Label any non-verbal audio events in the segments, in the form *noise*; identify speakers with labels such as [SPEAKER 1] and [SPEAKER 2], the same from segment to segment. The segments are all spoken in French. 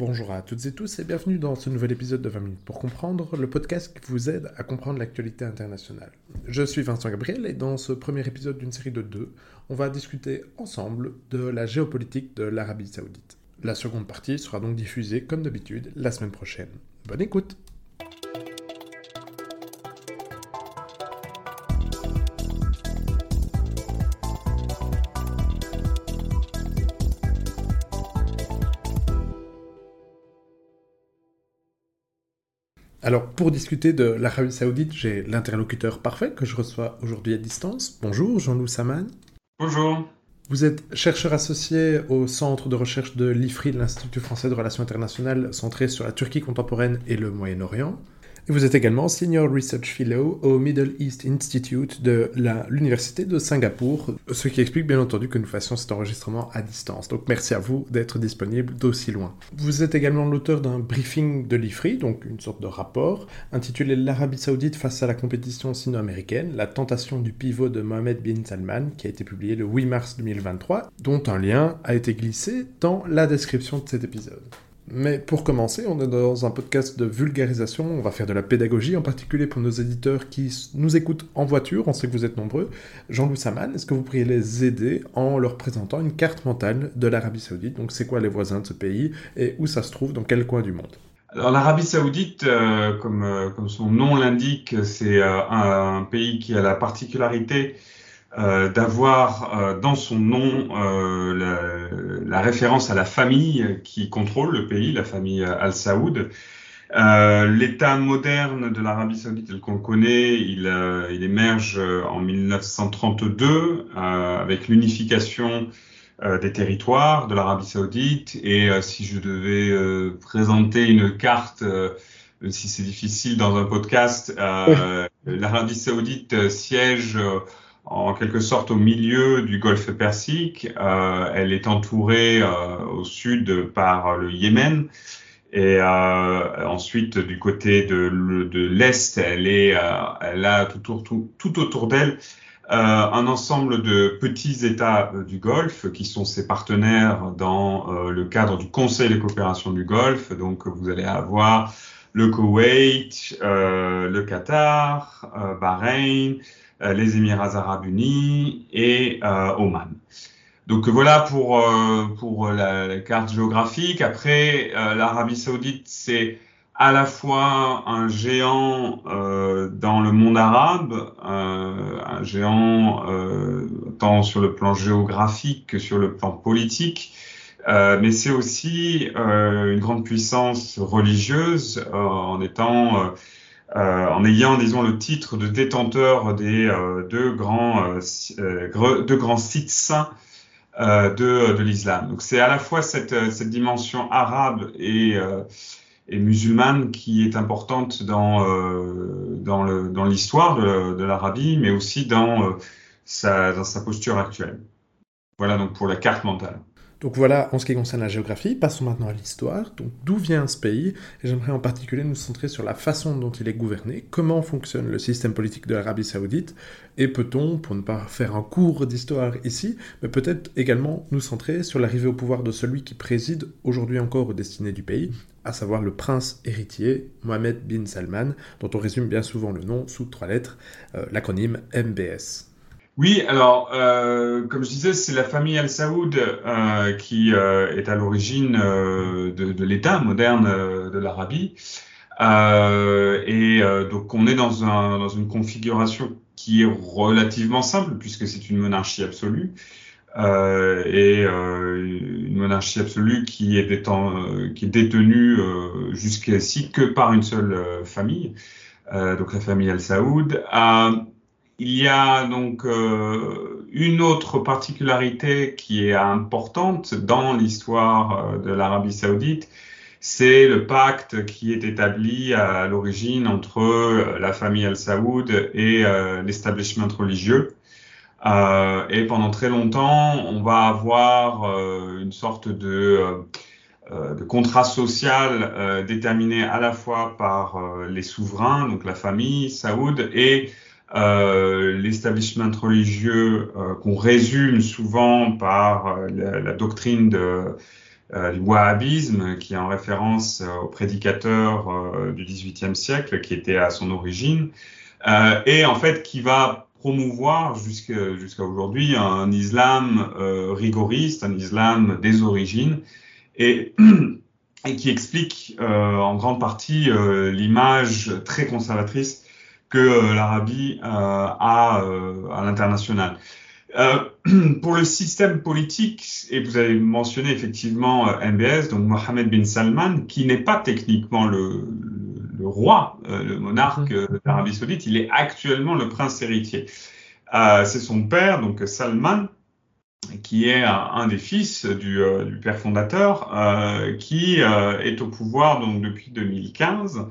[SPEAKER 1] Bonjour à toutes et tous et bienvenue dans ce nouvel épisode de 20 minutes pour comprendre, le podcast qui vous aide à comprendre l'actualité internationale. Je suis Vincent Gabriel et dans ce premier épisode d'une série de deux, on va discuter ensemble de la géopolitique de l'Arabie saoudite. La seconde partie sera donc diffusée comme d'habitude la semaine prochaine. Bonne écoute Alors, pour discuter de l'Arabie Saoudite, j'ai l'interlocuteur parfait que je reçois aujourd'hui à distance. Bonjour, Jean-Loup Saman.
[SPEAKER 2] Bonjour.
[SPEAKER 1] Vous êtes chercheur associé au centre de recherche de l'IFRI, l'Institut français de relations internationales, centré sur la Turquie contemporaine et le Moyen-Orient vous êtes également Senior Research Fellow au Middle East Institute de l'Université de Singapour, ce qui explique bien entendu que nous fassions cet enregistrement à distance. Donc merci à vous d'être disponible d'aussi loin. Vous êtes également l'auteur d'un briefing de l'IFRI, donc une sorte de rapport, intitulé L'Arabie Saoudite face à la compétition sino-américaine, la tentation du pivot de Mohamed bin Salman, qui a été publié le 8 mars 2023, dont un lien a été glissé dans la description de cet épisode. Mais pour commencer, on est dans un podcast de vulgarisation, on va faire de la pédagogie, en particulier pour nos éditeurs qui nous écoutent en voiture, on sait que vous êtes nombreux. Jean-Louis Saman, est-ce que vous pourriez les aider en leur présentant une carte mentale de l'Arabie Saoudite? Donc c'est quoi les voisins de ce pays et où ça se trouve, dans quel coin du monde?
[SPEAKER 2] Alors l'Arabie Saoudite, euh, comme, euh, comme, son nom l'indique, c'est euh, un, pays qui a la particularité euh, d'avoir euh, dans son nom euh, la, la, référence à la famille qui contrôle le pays, la famille Al Saoud. L'État moderne de l'Arabie Saoudite, tel qu'on le connaît, il, il, émerge en 1932 avec l'unification des territoires de l'Arabie Saoudite. Et si je devais présenter une carte, même si c'est difficile dans un podcast, l'Arabie Saoudite siège en quelque sorte au milieu du golfe Persique. Euh, elle est entourée euh, au sud par le Yémen. Et euh, ensuite, du côté de, l'Est, elle, est, euh, elle a tout, tout, tout autour d'elle euh, un ensemble de petits États du Golfe qui sont ses partenaires dans le cadre du Conseil de coopération du Golfe. Donc, vous allez avoir le Koweït, le Qatar, Bahreïn, euh, les Émirats arabes unis et euh, Oman. Donc voilà pour, euh, pour la, carte géographique. Après, l'Arabie saoudite, c'est à la fois un géant euh, dans le monde arabe, euh, un géant euh, tant sur le plan géographique que sur le plan politique, mais c'est aussi une grande puissance religieuse en étant euh, en ayant, disons, le titre de détenteur des euh, deux, grands, euh, deux grands sites saints de, de l'islam. Donc c'est à la fois cette, cette dimension arabe et, et, musulmane qui est importante dans, dans l'histoire dans de, de l'Arabie, mais aussi dans, sa, dans sa posture actuelle. Voilà donc pour la carte mentale.
[SPEAKER 1] Donc voilà en ce qui concerne la géographie, passons maintenant à l'histoire. Donc d'où vient ce pays? Et j'aimerais en particulier nous centrer sur la façon dont il est gouverné, comment fonctionne le système politique de l'Arabie saoudite, et peut-on, pour ne pas faire un cours d'histoire ici, mais peut-être également nous centrer sur l'arrivée au pouvoir de celui qui préside aujourd'hui encore aux destinées du pays, à savoir le prince héritier Mohamed bin Salman, dont on résume bien souvent le nom sous trois lettres, euh, l'acronyme MBS.
[SPEAKER 2] Oui, alors, euh, comme je disais, c'est la famille Al Saoud euh, qui euh, est à l'origine euh, de, de l'État moderne euh, de l'Arabie. et donc, on est dans, un, dans une configuration qui est relativement simple, puisque c'est une monarchie absolue. et une monarchie absolue qui est, qui est détenue jusqu'ici que par une seule famille, donc la famille Al Saoud. Il y a donc euh, une autre particularité qui est importante dans l'histoire euh, de l'Arabie saoudite, c'est le pacte qui est établi à l'origine entre euh, la famille Al Saoud et l'establishment religieux. et pendant très longtemps, on va avoir une sorte de contrat social déterminé à la fois par les souverains, donc la famille Saoud, et euh, l'establishment religieux euh, qu'on résume souvent par euh, la, doctrine de, du wahhabisme, qui est en référence au prédicateur du XVIIIe siècle, qui était à son origine, et en fait qui va promouvoir jusqu'à aujourd'hui un islam rigoriste, un islam des origines, et et qui explique euh, en grande partie euh, l'image très conservatrice que euh, l'Arabie a à l'international. *clears throat* pour le système politique, et vous avez mentionné effectivement MBS, donc Mohamed bin Salman, qui n'est pas techniquement le, le roi, le monarque mm-hmm. d'Arabie Saoudite, il est actuellement le prince héritier. C'est son père, donc Salman, qui est un, des fils du, euh, du père fondateur, euh, qui euh, est au pouvoir donc depuis 2015.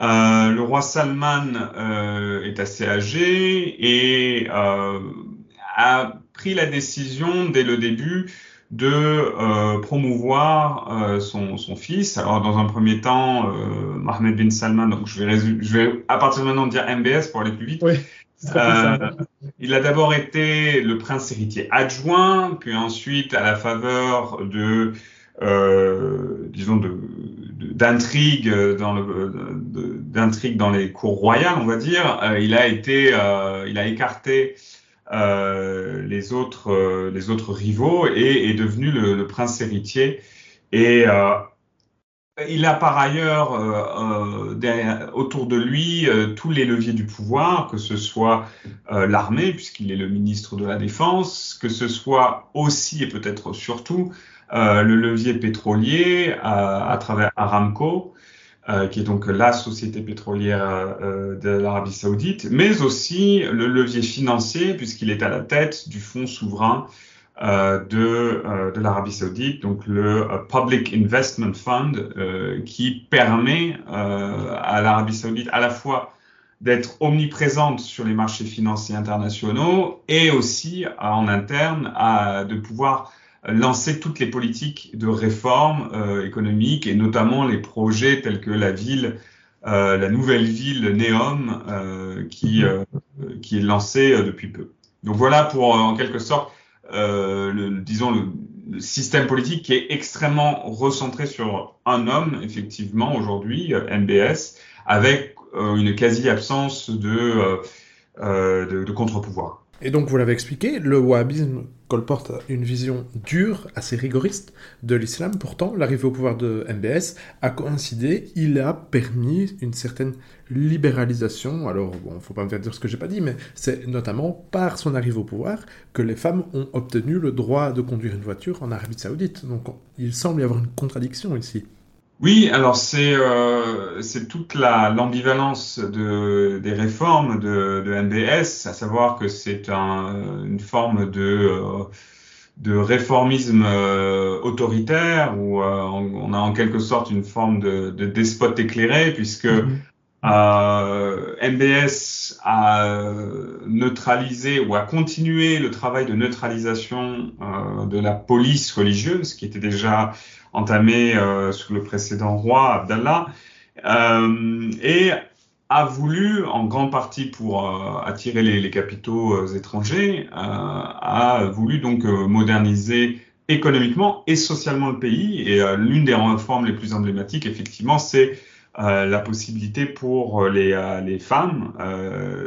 [SPEAKER 2] Le roi Salman est assez âgé et a pris la décision dès le début de promouvoir son, son, fils. Alors dans un premier temps, Mohamed bin Salman, donc je vais, je vais à partir de maintenant dire MBS pour aller plus vite.
[SPEAKER 1] Oui.
[SPEAKER 2] Euh, il a d'abord été le prince héritier adjoint, puis ensuite, à la faveur de, euh, disons, de, d'intrigues dans les cours royales, on va dire, euh, il a été, euh, il a écarté euh, les autres, rivaux et est devenu le, prince héritier. Et il a par ailleurs autour de lui tous les leviers du pouvoir, que ce soit l'armée, puisqu'il est le ministre de la Défense, que ce soit aussi et peut-être surtout le levier pétrolier à, travers Aramco, qui est donc la société pétrolière de l'Arabie saoudite, mais aussi le levier financier, puisqu'il est à la tête du fonds souverain euh, de, euh, de l'Arabie saoudite, donc le euh, Public Investment Fund, qui permet à l'Arabie saoudite à la fois d'être omniprésente sur les marchés financiers internationaux et aussi en interne de pouvoir lancer toutes les politiques de réforme euh, économique et notamment les projets tels que la ville, euh, la nouvelle ville Neom euh, qui, qui est lancée depuis peu. Donc voilà pour en quelque sorte le, disons, le, système politique qui est extrêmement recentré sur un homme, effectivement, aujourd'hui, MBS, avec une quasi-absence de, de, de contre-pouvoir.
[SPEAKER 1] Et donc, vous l'avez expliqué, le wahhabisme colporte une vision dure, assez rigoriste de l'islam. Pourtant, l'arrivée au pouvoir de MBS a coïncidé, il a permis une certaine libéralisation. Alors, bon, faut pas me faire dire ce que j'ai pas dit, mais c'est notamment par son arrivée au pouvoir que les femmes ont obtenu le droit de conduire une voiture en Arabie Saoudite. Donc, il semble y avoir une contradiction ici.
[SPEAKER 2] Oui, alors c'est euh, c'est toute la l'ambivalence de des réformes de, de MBS, à savoir que c'est un, une forme de euh, de réformisme euh, autoritaire où euh, on, a en quelque sorte une forme de, de despote éclairé puisque. MBS a neutralisé ou a continué le travail de neutralisation de la police religieuse qui était déjà entamé euh, sous le précédent roi Abdallah, euh, et a voulu, en grande partie pour euh, attirer les, capitaux étrangers, a voulu donc moderniser économiquement et socialement le pays. Et l'une des réformes les plus emblématiques, effectivement, c'est la possibilité pour les, les femmes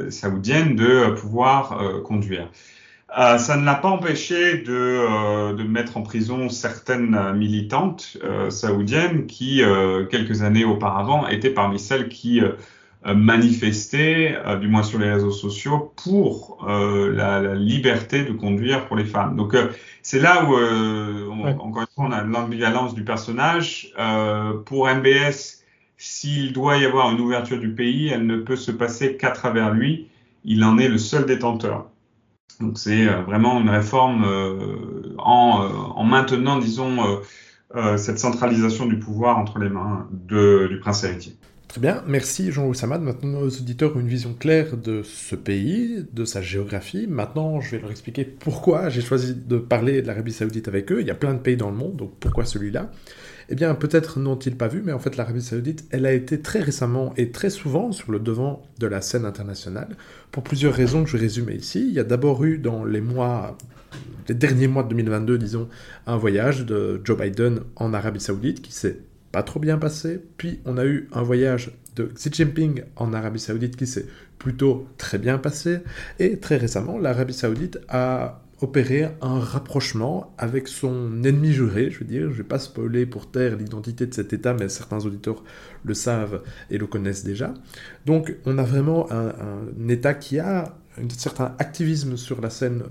[SPEAKER 2] saoudiennes de pouvoir conduire. Euh, ça ne l'a pas empêché de, euh, de, mettre en prison certaines militantes euh, saoudiennes qui, euh, quelques années auparavant, étaient parmi celles qui euh, manifestaient, du moins sur les réseaux sociaux, pour la, la, liberté de conduire pour les femmes. Donc c'est là où, on, encore une fois, on a l'ambivalence du personnage. pour MBS, s'il doit y avoir une ouverture du pays, elle ne peut se passer qu'à travers lui. Il en est le seul détenteur. Donc c'est euh, vraiment une réforme euh, en, euh, en, maintenant, disons, cette centralisation du pouvoir entre les mains de, du prince héritier.
[SPEAKER 1] Très bien, merci Jean-Louis Samad. Maintenant, nos auditeurs ont une vision claire de ce pays, de sa géographie. Maintenant, je vais leur expliquer pourquoi j'ai choisi de parler de l'Arabie Saoudite avec eux. Il y a plein de pays dans le monde, donc pourquoi celui-là? Eh bien, peut-être n'ont-ils pas vu, mais en fait, l'Arabie Saoudite, elle a été très récemment et très souvent sur le devant de la scène internationale, pour plusieurs raisons que je résume ici. Il y a d'abord eu dans les mois, les derniers mois de 2022, disons, un voyage de Joe Biden en Arabie Saoudite qui s'est pas trop bien passé. Puis on a eu un voyage de Xi Jinping en Arabie Saoudite qui s'est plutôt très bien passé. Et très récemment, l'Arabie Saoudite a opéré un rapprochement avec son ennemi juré, je veux dire, je ne vais pas spoiler pour taire l'identité de cet État, mais certains auditeurs le savent et le connaissent déjà. Donc on a vraiment un, un État qui a un certain activisme sur la scène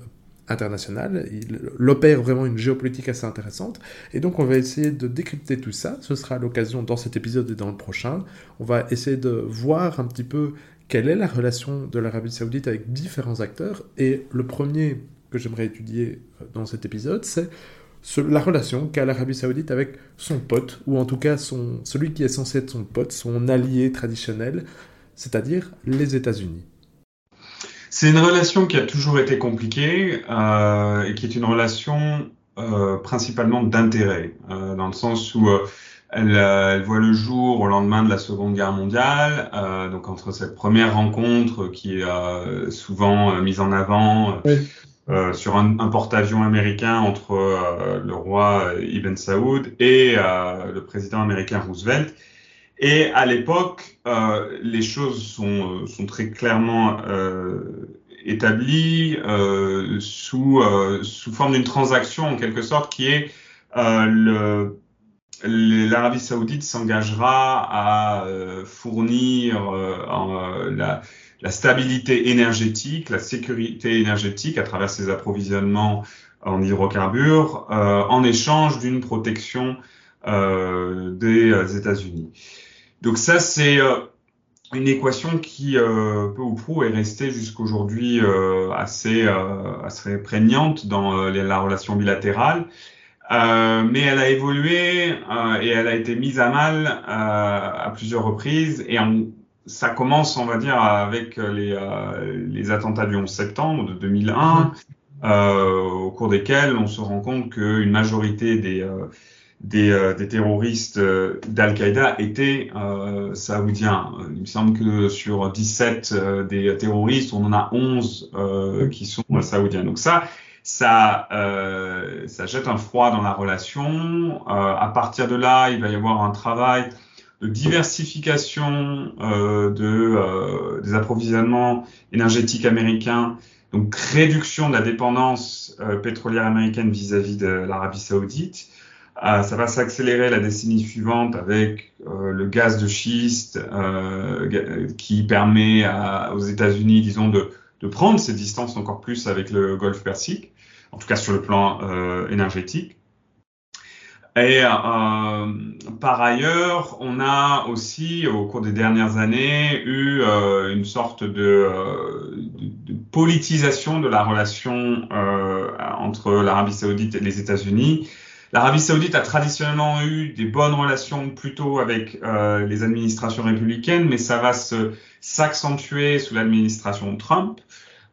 [SPEAKER 1] international. Il, opère vraiment une géopolitique assez intéressante. Et donc, on va essayer de décrypter tout ça. Ce sera l'occasion dans cet épisode et dans le prochain. On va essayer de voir un petit peu quelle est la relation de l'Arabie Saoudite avec différents acteurs. Et le premier que j'aimerais étudier euh, dans cet épisode, c'est la relation qu'a l'Arabie Saoudite avec son pote, ou en tout cas son, celui qui est censé être son pote, son allié traditionnel, c'est-à-dire les États-Unis.
[SPEAKER 2] C'est une relation qui a toujours été compliquée euh, et qui est une relation euh, principalement d'intérêt, euh, dans le sens où euh, elle, euh, elle, voit le jour au lendemain de la Seconde Guerre mondiale, donc entre cette première rencontre qui est souvent mise en avant. Oui. Euh, sur un, un porte-avions américain entre euh, le roi Ibn Saoud et euh, le président américain Roosevelt, et à l'époque, euh, les choses sont, sont, très clairement euh, établies euh, sous, euh, sous forme d'une transaction en quelque sorte qui est euh, l'Arabie saoudite s'engagera à fournir en, la, la, stabilité énergétique, la sécurité énergétique à travers ses approvisionnements en hydrocarbures en échange d'une protection des États-Unis. Donc ça, c'est euh, une équation qui, euh, peu ou prou, est restée jusqu'aujourd'hui euh, assez, assez prégnante dans la relation bilatérale. mais elle a évolué et elle a été mise à mal à plusieurs reprises et ça commence, on va dire, avec les, les attentats du 11 septembre de 2001, au cours desquels on se rend compte qu'une majorité des des, euh, des terroristes euh, d'Al-Qaïda étaient euh, saoudiens. Il me semble que sur 17 euh, des terroristes, on en a 11 qui sont saoudiens. Donc ça, ça, ça jette un froid dans la relation. à partir de là, il va y avoir un travail de diversification de, des approvisionnements énergétiques américains, donc réduction de la dépendance pétrolière américaine vis-à-vis -vis de l'Arabie saoudite. Euh, ça va s'accélérer la décennie suivante avec euh, le gaz de schiste euh, qui permet aux États-Unis, disons, de, de, prendre ses distances encore plus avec le Golfe Persique, en tout cas sur le plan euh, énergétique. Et euh, par ailleurs, on a aussi, au cours des dernières années, eu une sorte de, de, de, politisation de la relation entre l'Arabie saoudite et les États-Unis, L'Arabie saoudite a traditionnellement eu des bonnes relations plutôt avec euh, les administrations républicaines, mais ça va se s'accentuer sous l'administration Trump.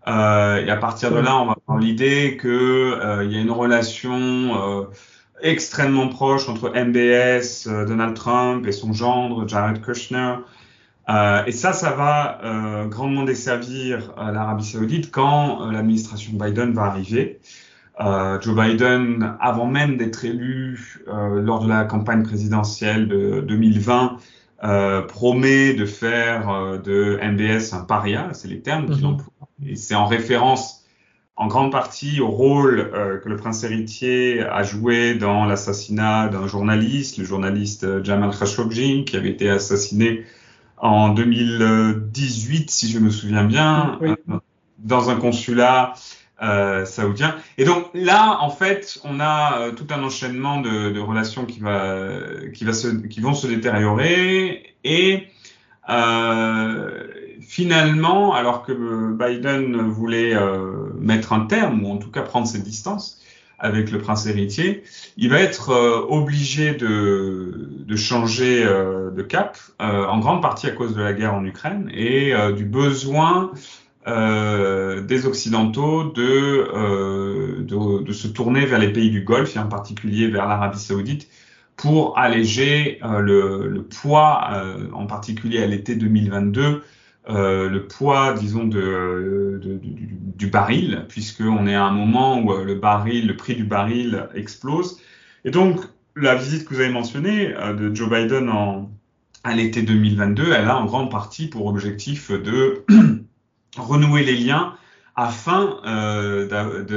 [SPEAKER 2] Euh, et à partir de là, on va avoir l'idée que euh, il y a une relation euh, extrêmement proche entre MBS, euh, Donald Trump et son gendre Jared Kushner. Euh, et ça, ça va grandement desservir l'Arabie saoudite quand l'administration Biden va arriver. Euh, Joe Biden, avant même d'être élu euh, lors de la campagne présidentielle de 2020, euh, promet de faire euh, de MBS un paria, c'est les termes qu'il mhm. emploie. Et c'est en référence en grande partie au rôle euh, que le prince héritier a joué dans l'assassinat d'un journaliste, le journaliste Jamal Khashoggi, qui avait été assassiné en 2018, si je me souviens bien, oui. dans un consulat euh, saoudien. Et donc là, en fait, on a euh, tout un enchaînement de, de, relations qui va, qui va se, qui vont se détériorer et euh, finalement, alors que Biden voulait euh, mettre un terme ou en tout cas prendre ses distances avec le prince héritier, il va être euh, obligé de, de changer de cap, en grande partie à cause de la guerre en Ukraine et du besoin euh, des Occidentaux de, euh, de, de, se tourner vers les pays du Golfe et en particulier vers l'Arabie saoudite pour alléger le, poids, en particulier à l'été 2022, le poids, disons, de, du, baril, puisqu'on est à un moment où le baril, le prix du baril explose. Et donc, la visite que vous avez mentionnée de Joe Biden en, à l'été 2022, elle a en grande partie pour objectif de *clears throat* renouer les liens afin euh,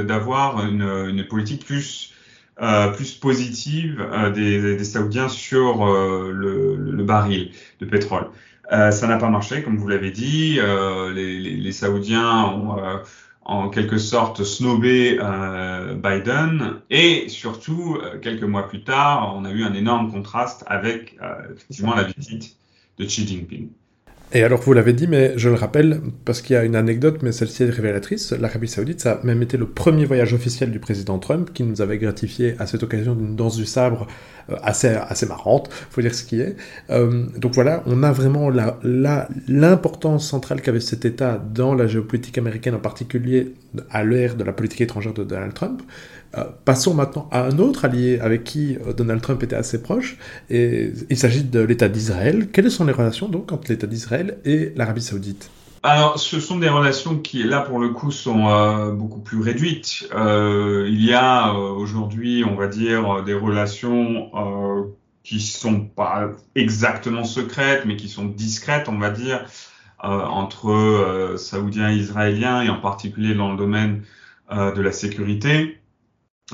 [SPEAKER 2] d'avoir une, une, politique plus, euh, plus positive euh, des, des, Saoudiens sur euh, le, le, baril de pétrole. Euh, ça n'a pas marché, comme vous l'avez dit. Les, les, Saoudiens ont en quelque sorte snobé Biden et surtout quelques mois plus tard, on a eu un énorme contraste avec effectivement la visite de Xi Jinping.
[SPEAKER 1] Et alors, vous l'avez dit, mais je le rappelle, parce qu'il y a une anecdote, mais celle-ci est révélatrice. L'Arabie Saoudite, ça a même été le premier voyage officiel du président Trump, qui nous avait gratifié à cette occasion d'une danse du sabre euh, assez, assez marrante, faut dire ce qui est. Euh, donc voilà, on a vraiment l'importance centrale qu'avait cet État dans la géopolitique américaine, en particulier à l'ère de la politique étrangère de Donald Trump. Euh, passons maintenant à un autre allié avec qui euh, Donald Trump était assez proche, et il s'agit de l'État d'Israël. Quelles sont les relations donc entre l'État d'Israël et l'Arabie saoudite?
[SPEAKER 2] Alors, ce sont des relations qui, là, pour le coup, sont euh, beaucoup plus réduites. il y a aujourd'hui, on va dire, des relations qui sont pas exactement secrètes, mais qui sont discrètes, on va dire, entre Saoudiens et Israéliens, et en particulier dans le domaine de la sécurité.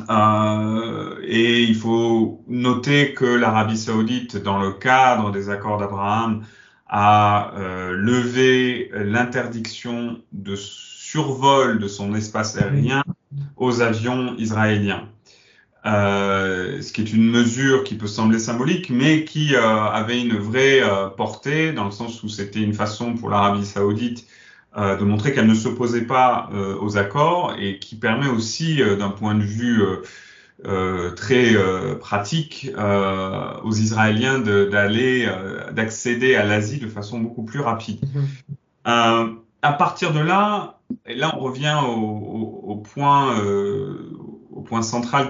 [SPEAKER 2] Euh, et il faut noter que l'Arabie saoudite, dans le cadre des accords d'Abraham, a euh, levé l'interdiction de survol de son espace aérien aux avions israéliens. Euh, ce qui est une mesure qui peut sembler symbolique, mais qui euh, avait une vraie euh, portée, dans le sens où c'était une façon pour l'Arabie saoudite euh, de montrer qu'elle ne s'opposait pas aux accords et qui permet aussi, d'un point de vue très pratique, aux Israéliens d'aller, d'accéder à l'Asie de façon beaucoup plus rapide. Mm-hmm. à partir de là, et là on revient au, au, point, au point central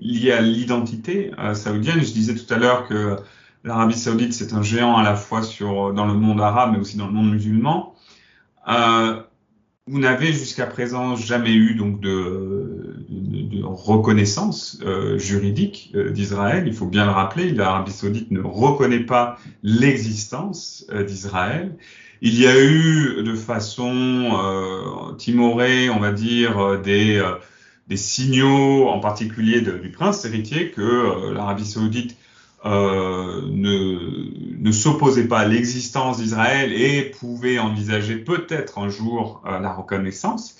[SPEAKER 2] lié à l'identité saoudienne. Je disais tout à l'heure que l'Arabie saoudite, c'est un géant à la fois sur, dans le monde arabe, mais aussi dans le monde musulman. Euh, vous n'avez jusqu'à présent jamais eu donc de, de, reconnaissance euh, juridique euh, d'Israël. Il faut bien le rappeler, l'Arabie saoudite ne reconnaît pas l'existence euh, d'Israël. Il y a eu de façon timorée, on va dire, des, signaux, en particulier du prince héritier, que l'Arabie saoudite ne, s'opposait pas à l'existence d'Israël et pouvait envisager peut-être un jour la reconnaissance,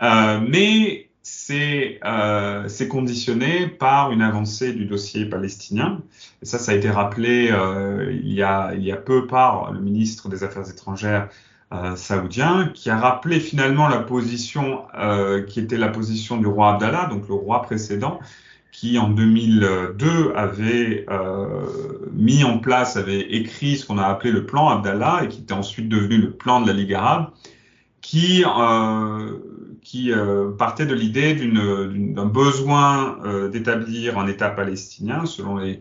[SPEAKER 2] mais c'est euh, conditionné par une avancée du dossier palestinien. Et ça, ça a été rappelé euh, il, y a, il y a peu par le ministre des Affaires étrangères saoudien, qui a rappelé finalement la position qui était la position du roi Abdallah, donc le roi précédent, qui en 2002 avait euh, mis en place, avait écrit ce qu'on a appelé le plan Abdallah et qui était ensuite devenu le plan de la Ligue arabe, qui, euh, qui euh, partait de l'idée d'un besoin euh, d'établir un État palestinien selon les,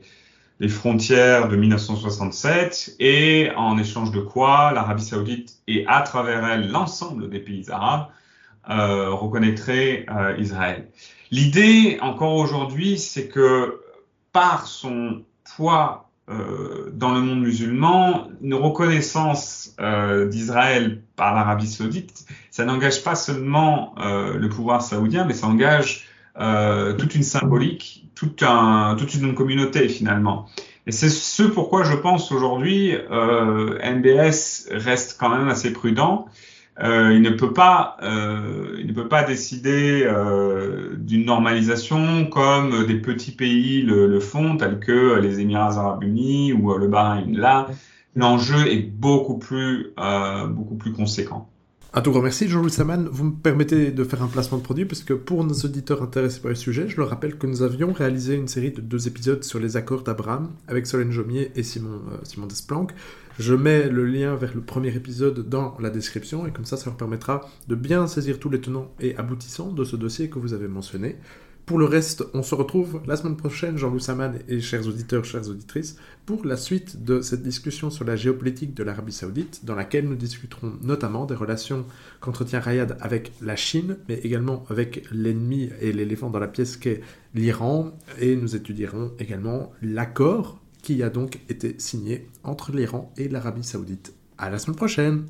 [SPEAKER 2] frontières de 1967 et en échange de quoi l'Arabie saoudite et à travers elle l'ensemble des pays arabes euh, reconnaîtraient Israël. L'idée, encore aujourd'hui, c'est que par son poids euh, dans le monde musulman, une reconnaissance euh, d'Israël par l'Arabie saoudite, ça n'engage pas seulement euh, le pouvoir saoudien, mais ça engage euh, toute une symbolique, tout un, toute une communauté finalement. Et c'est ce pourquoi je pense aujourd'hui euh, MBS reste quand même assez prudent il ne peut pas, euh, il ne peut pas décider euh, d'une normalisation comme des petits pays le, le, font, tels que les Émirats Arabes Unis ou le Bahreïn. Là, l'enjeu est beaucoup plus, euh, beaucoup plus conséquent.
[SPEAKER 1] Un tout grand merci, Jean-Louis Saman. Vous me permettez de faire un placement de produit, parce que pour nos auditeurs intéressés par le sujet, je leur rappelle que nous avions réalisé une série de deux épisodes sur les accords d'Abraham avec Solène Jomier et Simon, euh, Simon. Je mets le lien vers le premier épisode dans la description, et comme ça, ça leur permettra de bien saisir tous les tenants et aboutissants de ce dossier que vous avez mentionné. Pour le reste, on se retrouve la semaine prochaine, Jean-Loup Saman et chers auditeurs, chères auditrices, pour la suite de cette discussion sur la géopolitique de l'Arabie Saoudite, dans laquelle nous discuterons notamment des relations qu'entretient Riyad avec la Chine, mais également avec l'ennemi et l'éléphant dans la pièce qu'est l'Iran, et nous étudierons également l'accord qui a donc été signé entre l'Iran et l'Arabie Saoudite. À la semaine prochaine!